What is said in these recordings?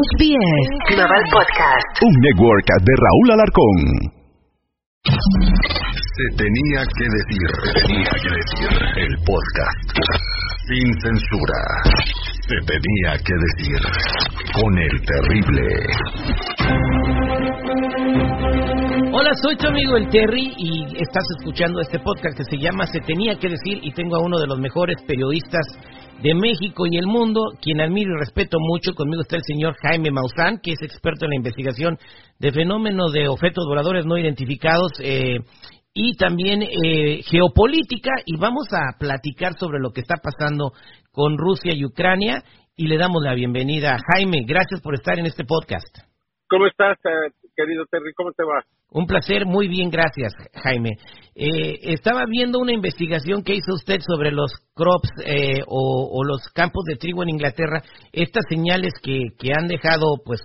SBS Global Podcast. Un network de Raúl Alarcón. Se tenía que decir, se tenía que decir. El podcast. Sin censura. Se tenía que decir. Con el terrible. Hola, soy tu amigo el Terry y estás escuchando este podcast que se llama Se tenía que decir y tengo a uno de los mejores periodistas de México y el mundo, quien admiro y respeto mucho. Conmigo está el señor Jaime Maussan, que es experto en la investigación de fenómenos de objetos voladores no identificados eh, y también eh, geopolítica. Y vamos a platicar sobre lo que está pasando con Rusia y Ucrania. Y le damos la bienvenida a Jaime. Gracias por estar en este podcast. ¿Cómo estás, eh, querido Terry? ¿Cómo te va? Un placer, muy bien, gracias, Jaime. Eh, estaba viendo una investigación que hizo usted sobre los crops eh, o, los campos de trigo en Inglaterra, estas señales que, que han dejado, pues,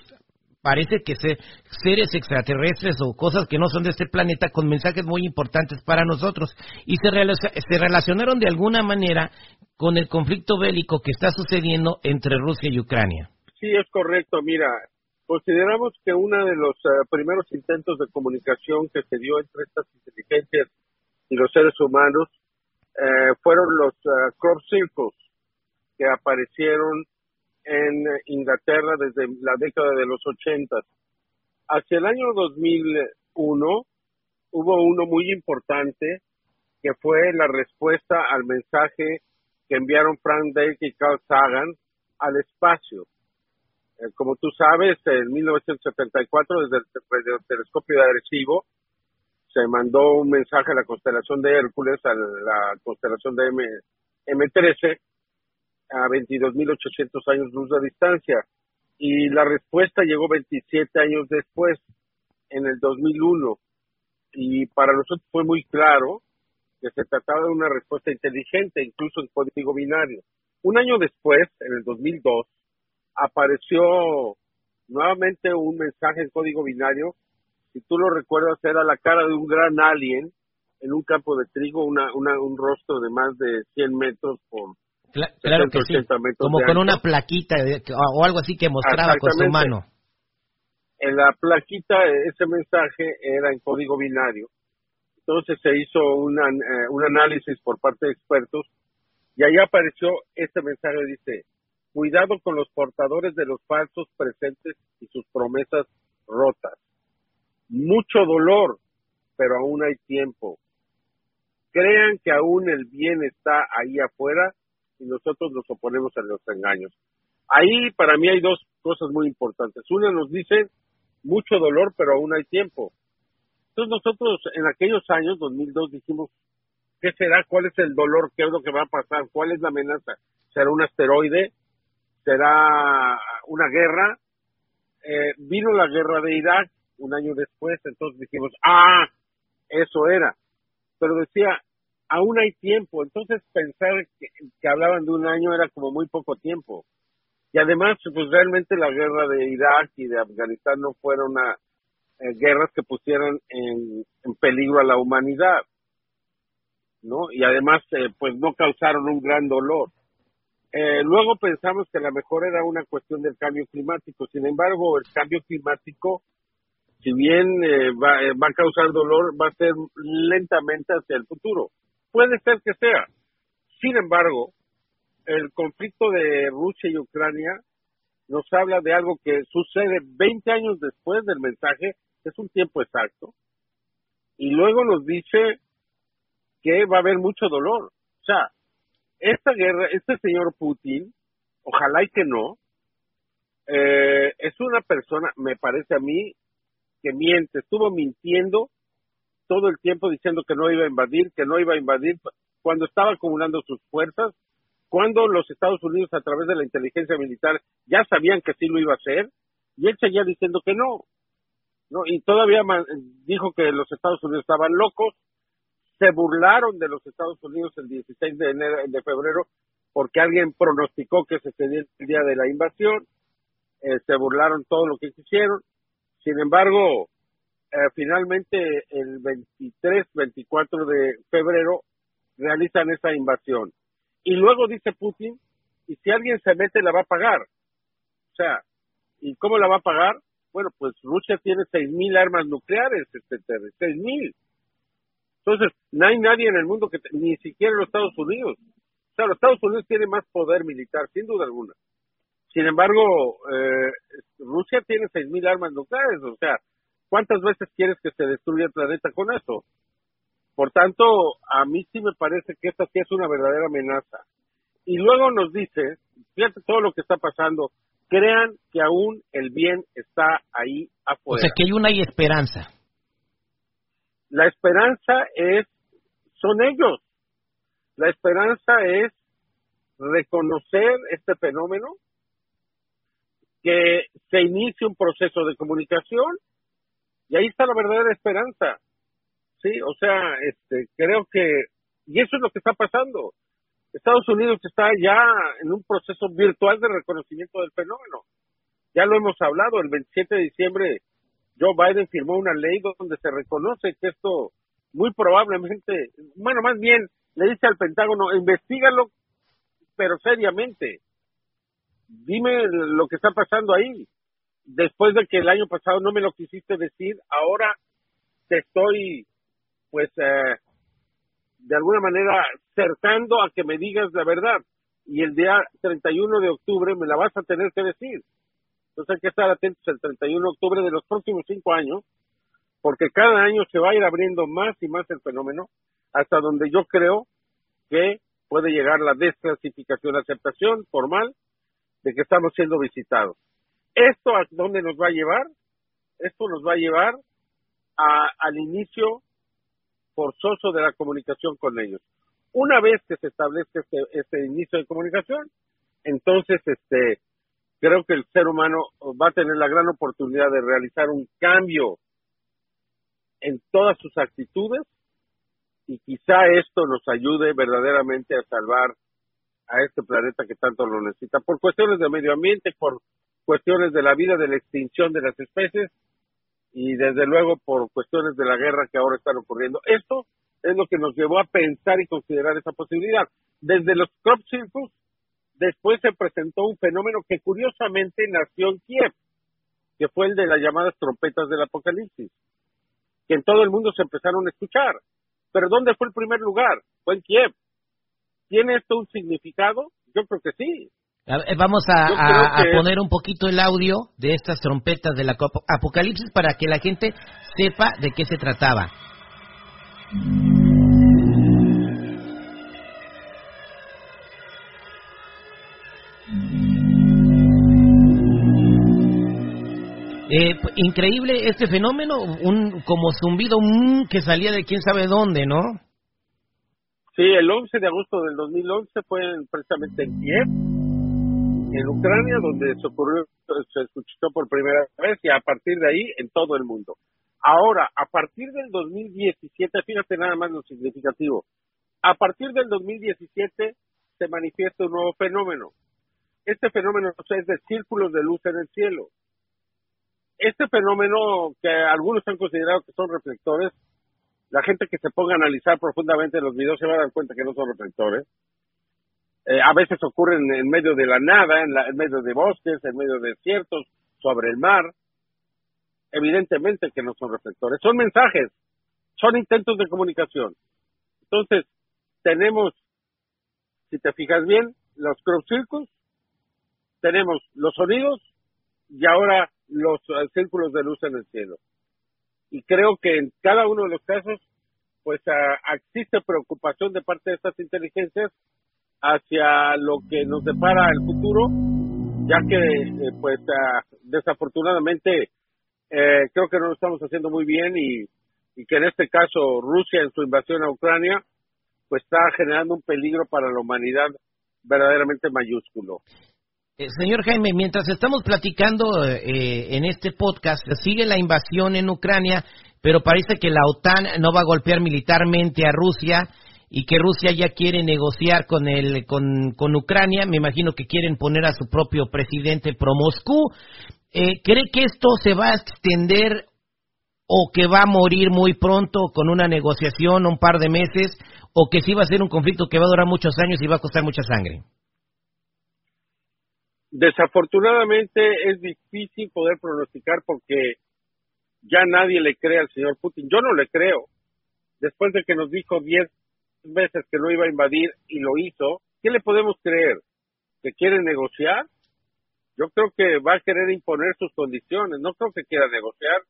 parece que ser, seres extraterrestres o cosas que no son de este planeta con mensajes muy importantes para nosotros y se, se relacionaron de alguna manera con el conflicto bélico que está sucediendo entre Rusia y Ucrania. Sí, es correcto. Mira, Consideramos que uno de los eh, primeros intentos de comunicación que se dio entre estas inteligencias y los seres humanos eh, fueron los uh, crop circles que aparecieron en Inglaterra desde la década de los 80. Hacia el año 2001 hubo uno muy importante que fue la respuesta al mensaje que enviaron Frank Drake y Carl Sagan al espacio. Eh, como tú sabes, en 1974, desde el, telescopio de Arecibo, se mandó un mensaje a la constelación de Hércules, a la constelación de M, M13, a 22.800 años luz de distancia. Y la respuesta llegó 27 años después, en el 2001. Y para nosotros fue muy claro que se trataba de una respuesta inteligente, incluso en código binario. Un año después, en el 2002, apareció nuevamente un mensaje en código binario. Si tú lo recuerdas, era la cara de un gran alien en un campo de trigo, una, un rostro de más de 100 metros por claro que sí. Como con una plaquita o algo así que mostraba con su mano. En la plaquita ese mensaje era en código binario. Entonces se hizo una, eh, un análisis por parte de expertos y ahí apareció este mensaje, dice, Cuidado con los portadores de los falsos presentes y sus promesas rotas. Mucho dolor, pero aún hay tiempo. Crean que aún el bien está ahí afuera y nosotros nos oponemos a los engaños. Ahí para mí hay dos cosas muy importantes. Una nos dice mucho dolor, pero aún hay tiempo. Entonces nosotros en aquellos años, 2002, dijimos, ¿qué será? ¿Cuál es el dolor? ¿Qué es lo que va a pasar? ¿Cuál es la amenaza? ¿Será un asteroide? Será una guerra. Eh, vino la guerra de Irak un año después, entonces dijimos, ah, eso era. Pero decía, aún hay tiempo, entonces pensar que, hablaban de un año era como muy poco tiempo. Y además, pues realmente la guerra de Irak y de Afganistán no fueron una, eh, guerras que pusieran en, peligro a la humanidad, ¿no? Y además, eh, pues no causaron un gran dolor. Eh, luego pensamos que la mejor era una cuestión del cambio climático. Sin embargo, el cambio climático, si bien eh, va, eh, va a causar dolor, va a ser lentamente hacia el futuro. Puede ser que sea. Sin embargo, el conflicto de Rusia y Ucrania nos habla de algo que sucede 20 años después del mensaje, es un tiempo exacto, y luego nos dice que va a haber mucho dolor. O sea, esta guerra, este señor Putin, ojalá y que no, eh, es una persona, me parece a mí, que miente, estuvo mintiendo todo el tiempo diciendo que no iba a invadir, que no iba a invadir, cuando estaba acumulando sus fuerzas, cuando los Estados Unidos a través de la inteligencia militar ya sabían que sí lo iba a hacer, y él seguía diciendo que no, no y todavía dijo que los Estados Unidos estaban locos, se burlaron de los Estados Unidos el 16 de, enero, de febrero porque alguien pronosticó que se sería el día de la invasión, eh, se burlaron todo lo que quisieron, sin embargo, eh, finalmente el 23, 24 de febrero realizan esa invasión. Y luego dice Putin, y si alguien se mete la va a pagar. O sea, ¿Y cómo la va a pagar? Bueno, pues Rusia tiene 6.000 armas nucleares, este, 6.000. Entonces, no hay nadie en el mundo que, ni siquiera los Estados Unidos. O sea, los Estados Unidos tienen más poder militar, sin duda alguna. Sin embargo, eh, Rusia tiene 6.000 armas nucleares, o sea, ¿cuántas veces quieres que se destruya el planeta con eso? Por tanto, a mí sí me parece que esta sí es una verdadera amenaza. Y luego nos dice, fíjate todo lo que está pasando, crean que aún el bien está ahí afuera. O sea, que hay una esperanza. La esperanza es, son ellos. La esperanza es reconocer este fenómeno, que se inicie un proceso de comunicación y ahí está la verdadera esperanza. Sí, o sea, este, creo que, y eso es lo que está pasando. Estados Unidos está ya en un proceso virtual de reconocimiento del fenómeno. Ya lo hemos hablado, el 27 de diciembre Joe Biden firmó una ley donde se reconoce que esto muy probablemente, bueno, más bien le dice al Pentágono, investigalo, pero seriamente. Dime lo que está pasando ahí. Después de que el año pasado no me lo quisiste decir, ahora te estoy, pues, eh, de alguna manera cercando a que me digas la verdad. Y el día 31 de octubre me la vas a tener que decir. Entonces hay que estar atentos el 31 de octubre de los próximos cinco años, porque cada año se va a ir abriendo más y más el fenómeno, hasta donde yo creo que puede llegar la desclasificación, la aceptación formal de que estamos siendo visitados. ¿Esto a dónde nos va a llevar? Esto nos va a llevar al inicio forzoso de la comunicación con ellos. Una vez que se establezca este, este inicio de comunicación, entonces este creo que el ser humano va a tener la gran oportunidad de realizar un cambio en todas sus actitudes y quizá esto nos ayude verdaderamente a salvar a este planeta que tanto lo necesita, por cuestiones de medio ambiente, por cuestiones de la vida, de la extinción de las especies y desde luego por cuestiones de la guerra que ahora están ocurriendo. Esto es lo que nos llevó a pensar y considerar esa posibilidad. Desde los crop circles, después se presentó un fenómeno que curiosamente nació en Kiev, que fue el de las llamadas trompetas del apocalipsis, que en todo el mundo se empezaron a escuchar. Pero ¿dónde fue el primer lugar? Fue en Kiev. ¿Tiene esto un significado? Yo creo que sí. Vamos a, poner un poquito el audio de estas trompetas del apocalipsis para que la gente sepa de qué se trataba. Eh, increíble este fenómeno, un como zumbido que salía de quién sabe dónde, ¿no? Sí, el 11 de agosto del 2011 fue precisamente en Kiev, en Ucrania, donde se ocurrió, se escuchó por primera vez y a partir de ahí en todo el mundo. Ahora, a partir del 2017, fíjate nada más lo significativo, a partir del 2017 se manifiesta un nuevo fenómeno. Este fenómeno es de círculos de luz en el cielo este fenómeno que algunos han considerado que son reflectores, la gente que se ponga a analizar profundamente los videos se va a dar cuenta que no son reflectores. Eh, a veces ocurren en medio de la nada, en, en medio de bosques, en medio de desiertos, sobre el mar. Evidentemente que no son reflectores, son mensajes, son intentos de comunicación. Entonces, tenemos, si te fijas bien, los crop circles, tenemos los sonidos y ahora los eh, círculos de luz en el cielo. Y creo que en cada uno de los casos, pues existe preocupación de parte de estas inteligencias hacia lo que nos depara el futuro, ya que, eh, pues, desafortunadamente, eh, creo que no lo estamos haciendo muy bien y que en este caso Rusia en su invasión a Ucrania, pues está generando un peligro para la humanidad verdaderamente mayúsculo. Eh, señor Jaime, mientras estamos platicando eh, en este podcast, sigue la invasión en Ucrania, pero parece que la OTAN no va a golpear militarmente a Rusia y que Rusia ya quiere negociar con, el, con, con Ucrania. Me imagino que quieren poner a su propio presidente pro Moscú. Eh, ¿Cree que esto se va a extender o que va a morir muy pronto con una negociación, un par de meses, o que sí va a ser un conflicto que va a durar muchos años y va a costar mucha sangre? Desafortunadamente es difícil poder pronosticar porque ya nadie le cree al señor Putin. Yo no le creo. Después de que nos dijo diez veces que no iba a invadir y lo hizo, ¿qué le podemos creer? ¿Que quiere negociar? Yo creo que va a querer imponer sus condiciones. No creo que quiera negociar.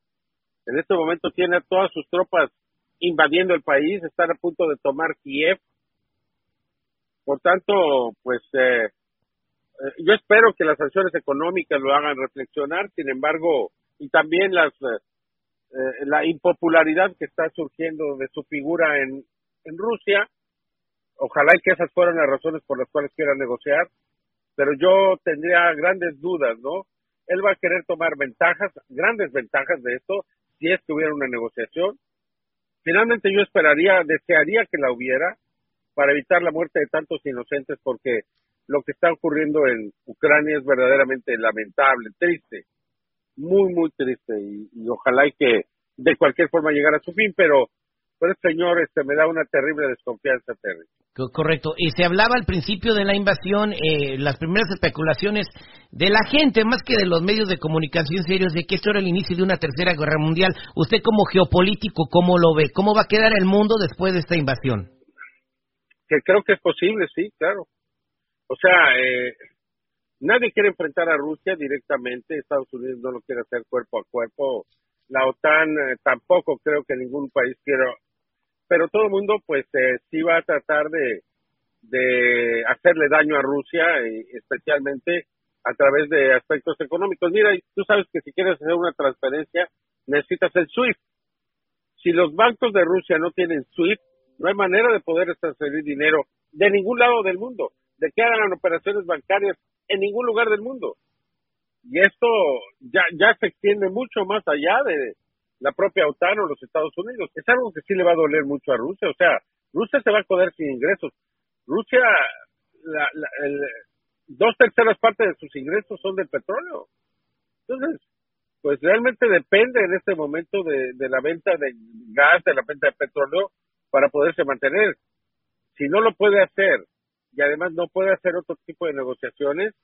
En este momento tiene a todas sus tropas invadiendo el país, están a punto de tomar Kiev. Por tanto, pues eh, eh, yo espero que las sanciones económicas lo hagan reflexionar, sin embargo, y también las eh, la impopularidad que está surgiendo de su figura en, en Rusia, ojalá y que esas fueran las razones por las cuales quiera negociar, pero yo tendría grandes dudas, ¿no? Él va a querer tomar ventajas, grandes ventajas de esto, si es que hubiera una negociación. Finalmente yo esperaría, desearía que la hubiera para evitar la muerte de tantos inocentes porque lo que está ocurriendo en Ucrania es verdaderamente lamentable, triste, muy, muy triste y, ojalá y que de cualquier forma llegara a su fin, pero pero señor este me da una terrible desconfianza, Terry. Correcto. Y se hablaba al principio de la invasión, eh, las primeras especulaciones de la gente, más que de los medios de comunicación serios, de que esto era el inicio de una tercera guerra mundial. Usted como geopolítico, ¿cómo lo ve? ¿Cómo va a quedar el mundo después de esta invasión? Que creo que es posible, sí, claro. O sea, eh, nadie quiere enfrentar a Rusia directamente, Estados Unidos no lo quiere hacer cuerpo a cuerpo, la OTAN eh, tampoco creo que ningún país quiera pero todo el mundo pues eh, sí va a tratar de, de hacerle daño a Rusia, especialmente a través de aspectos económicos. Mira, tú sabes que si quieres hacer una transferencia necesitas el SWIFT. Si los bancos de Rusia no tienen SWIFT, no hay manera de poder transferir dinero de ningún lado del mundo, de que hagan operaciones bancarias en ningún lugar del mundo. Y esto ya, ya se extiende mucho más allá de, la propia OTAN o los Estados Unidos. Es algo que sí le va a doler mucho a Rusia. O sea, Rusia se va a joder sin ingresos. Rusia, la, dos terceras partes de sus ingresos son del petróleo. Entonces, pues realmente depende en este momento de, la venta de gas, de la venta de petróleo, para poderse mantener. Si no lo puede hacer y además no puede hacer otro tipo de negociaciones,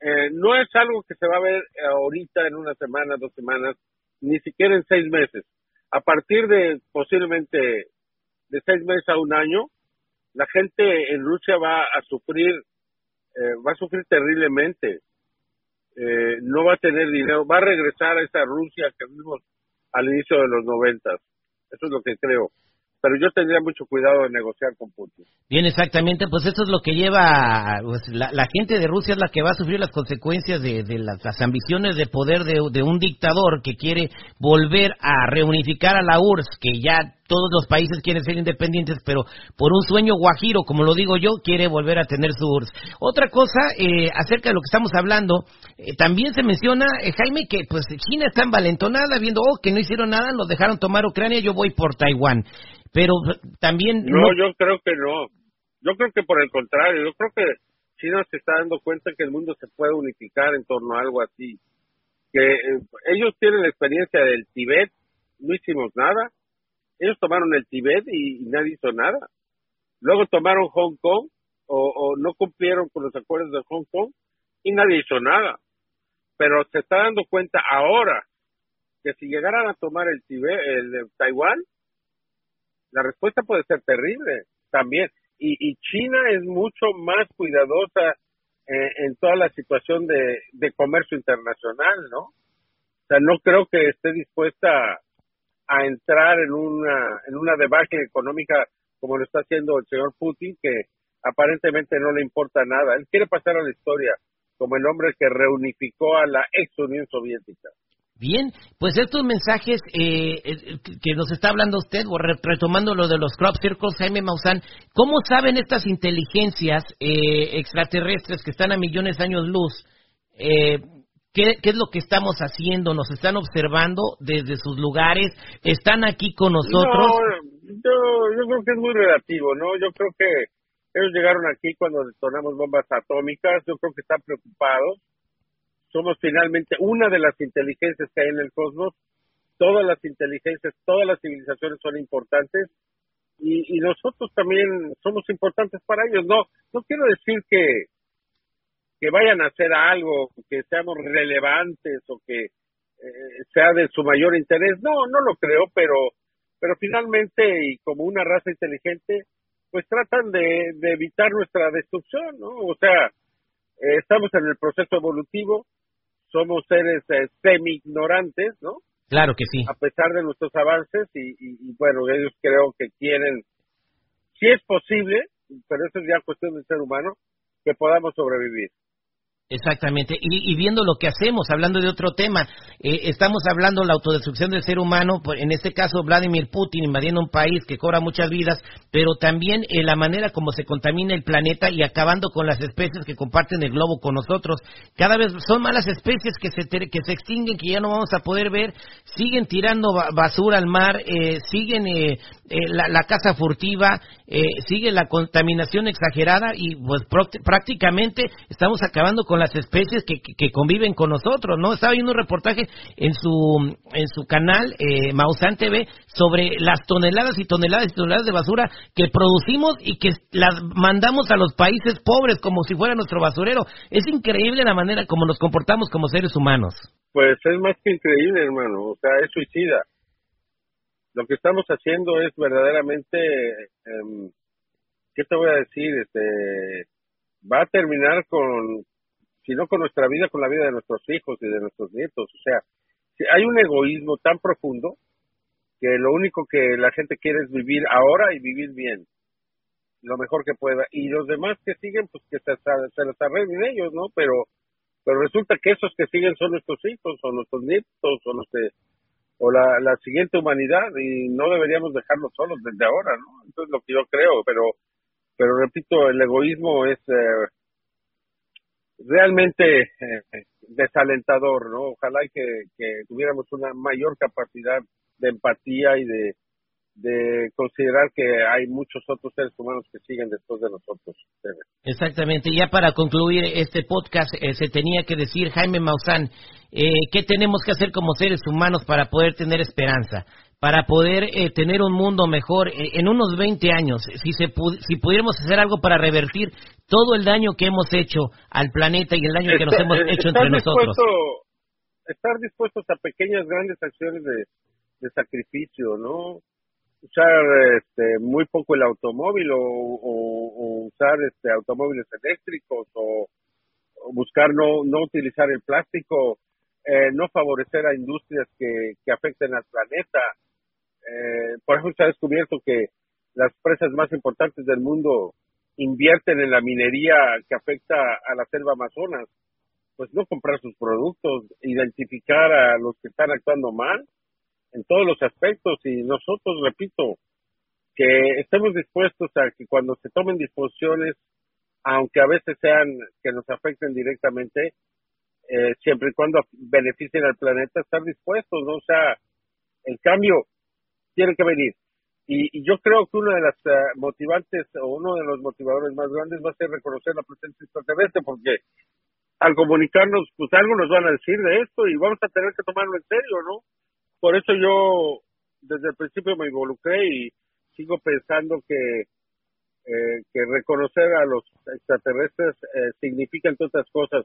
eh, no es algo que se va a ver ahorita en una semana, dos semanas, ni siquiera en seis meses. A partir de posiblemente de seis meses a un año, la gente en Rusia va a sufrir, eh, va a sufrir terriblemente. Eh, no va a tener dinero, va a regresar a esa Rusia que vimos al inicio de los noventas. Eso es lo que creo pero yo tendría mucho cuidado de negociar con Putin. Bien, exactamente, pues eso es lo que lleva, pues, la, gente de Rusia es la que va a sufrir las consecuencias de, las, ambiciones de poder de, un dictador que quiere volver a reunificar a la URSS, que ya todos los países quieren ser independientes, pero por un sueño guajiro, como lo digo yo, quiere volver a tener su URSS. Otra cosa, eh, acerca de lo que estamos hablando, eh, también se menciona, eh, Jaime, que pues China está envalentonada, viendo, oh, que no hicieron nada, nos dejaron tomar Ucrania, yo voy por Taiwán pero también... No, yo creo que no. Yo creo que por el contrario, yo creo que China se está dando cuenta que el mundo se puede unificar en torno a algo así. Que eh, ellos tienen la experiencia del Tibet, no hicimos nada. Ellos tomaron el Tibet y, nadie hizo nada. Luego tomaron Hong Kong o, o, no cumplieron con los acuerdos de Hong Kong y nadie hizo nada. Pero se está dando cuenta ahora que si llegaran a tomar el Tibet, el Taiwán, la respuesta puede ser terrible también. Y, y China es mucho más cuidadosa eh, en toda la situación de, comercio internacional, ¿no? O sea, no creo que esté dispuesta a, entrar en una, en una debacle económica como lo está haciendo el señor Putin, que aparentemente no le importa nada. Él quiere pasar a la historia como el hombre que reunificó a la ex Unión Soviética. Bien, pues estos mensajes eh, eh, que nos está hablando usted, retomando lo de los crop circles, Jaime Maussan, ¿cómo saben estas inteligencias eh, extraterrestres que están a millones de años luz? ¿qué, es lo que estamos haciendo? ¿Nos están observando desde sus lugares? ¿Están aquí con nosotros? No, yo, yo creo que es muy relativo, ¿no? Yo creo que ellos llegaron aquí cuando detonamos bombas atómicas, yo creo que están preocupados somos finalmente una de las inteligencias que hay en el cosmos. Todas las inteligencias, todas las civilizaciones son importantes y, nosotros también somos importantes para ellos. No, no quiero decir que que vayan a hacer algo, que seamos relevantes o que eh, sea de su mayor interés. No, no lo creo, pero, pero finalmente, y como una raza inteligente, pues tratan de, evitar nuestra destrucción, ¿no? O sea, eh, estamos en el proceso evolutivo, somos seres eh, semi-ignorantes, ¿no? Claro que sí. A pesar de nuestros avances y, y, bueno, ellos creo que quieren, si es posible, pero eso es ya cuestión del ser humano, que podamos sobrevivir. Exactamente, y, viendo lo que hacemos, hablando de otro tema, eh, estamos hablando de la autodestrucción del ser humano, en este caso Vladimir Putin invadiendo un país que cobra muchas vidas, pero también en la manera como se contamina el planeta y acabando con las especies que comparten el globo con nosotros. Cada vez son malas especies que se, que se extinguen, que ya no vamos a poder ver, siguen tirando basura al mar, eh, siguen eh, la, la, caza furtiva, sigue la contaminación exagerada y pues prácticamente estamos acabando con las especies que, conviven con nosotros, ¿no? Estaba viendo un reportaje en su, en su canal, eh, Mausan TV, sobre las toneladas y toneladas y toneladas de basura que producimos y que las mandamos a los países pobres como si fuera nuestro basurero. Es increíble la manera como nos comportamos como seres humanos. Pues es más que increíble, hermano. O sea, es suicida. Lo que estamos haciendo es verdaderamente, eh, ¿qué te voy a decir? Este, va a terminar con, sino con nuestra vida, con la vida de nuestros hijos y de nuestros nietos. O sea, hay un egoísmo tan profundo que lo único que la gente quiere es vivir ahora y vivir bien, lo mejor que pueda. Y los demás que siguen, pues que se, se los arreglen ellos, ¿no? Pero pero resulta que esos que siguen son nuestros hijos o nuestros nietos o los o la, la siguiente humanidad y no deberíamos dejarlos solos desde ahora, ¿no? Eso es lo que yo creo, pero pero repito, el egoísmo es eh, realmente eh, desalentador, ¿no? Ojalá que, que tuviéramos una mayor capacidad de empatía y de, de considerar que hay muchos otros seres humanos que siguen después de nosotros. Exactamente. Ya para concluir este podcast, eh, se tenía que decir, Jaime Maussan, eh, ¿qué tenemos que hacer como seres humanos para poder tener esperanza? para poder eh, tener un mundo mejor eh, en unos 20 años, si, se si pudiéramos hacer algo para revertir todo el daño que hemos hecho al planeta y el daño que nos hemos hecho entre nosotros. Estar dispuestos a pequeñas, grandes acciones de, de sacrificio, ¿no? Usar este, muy poco el automóvil o, o, usar este, automóviles eléctricos o, buscar no, no utilizar el plástico, eh, no favorecer a industrias que, que afecten al planeta, eh, por ejemplo, se ha descubierto que las presas más importantes del mundo invierten en la minería que afecta a la selva amazonas. Pues no comprar sus productos, identificar a los que están actuando mal en todos los aspectos y nosotros, repito, que estemos dispuestos a que cuando se tomen disposiciones, aunque a veces sean que nos afecten directamente, eh, siempre y cuando beneficien al planeta, estar dispuestos, ¿no? O sea, el cambio tiene que venir. Y, yo creo que una de las eh, motivantes o uno de los motivadores más grandes va a ser reconocer la presencia extraterrestre, porque al comunicarnos, pues algo nos van a decir de esto y vamos a tener que tomarlo en serio, ¿no? Por eso yo desde el principio me involucré y sigo pensando que eh, que reconocer a los extraterrestres eh, significa, entre otras cosas,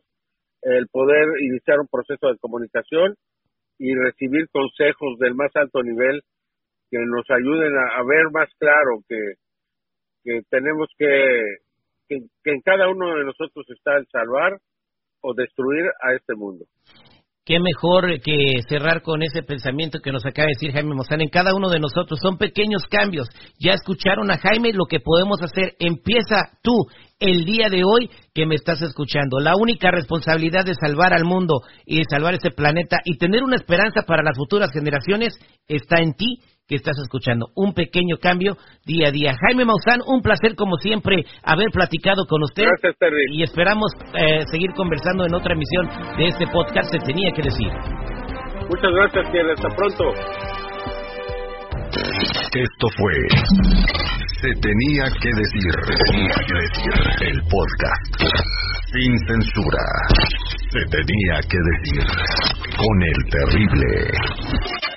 el poder iniciar un proceso de comunicación y recibir consejos del más alto nivel que nos ayuden a, ver más claro que, que tenemos que, que, en cada uno de nosotros está el salvar o destruir a este mundo. Qué mejor que cerrar con ese pensamiento que nos acaba de decir Jaime Mozán. En cada uno de nosotros son pequeños cambios. Ya escucharon a Jaime lo que podemos hacer. Empieza tú el día de hoy que me estás escuchando. La única responsabilidad de salvar al mundo y de salvar ese planeta y tener una esperanza para las futuras generaciones está en ti que estás escuchando. Un pequeño cambio día a día. Jaime Maussan, un placer como siempre haber platicado con usted. Gracias, Terry. Y esperamos eh, seguir conversando en otra emisión de este podcast. Se tenía que decir. Muchas gracias, que hasta pronto. Esto fue Se tenía que decir, tenía que decir, el podcast sin censura. Se tenía que decir con el terrible.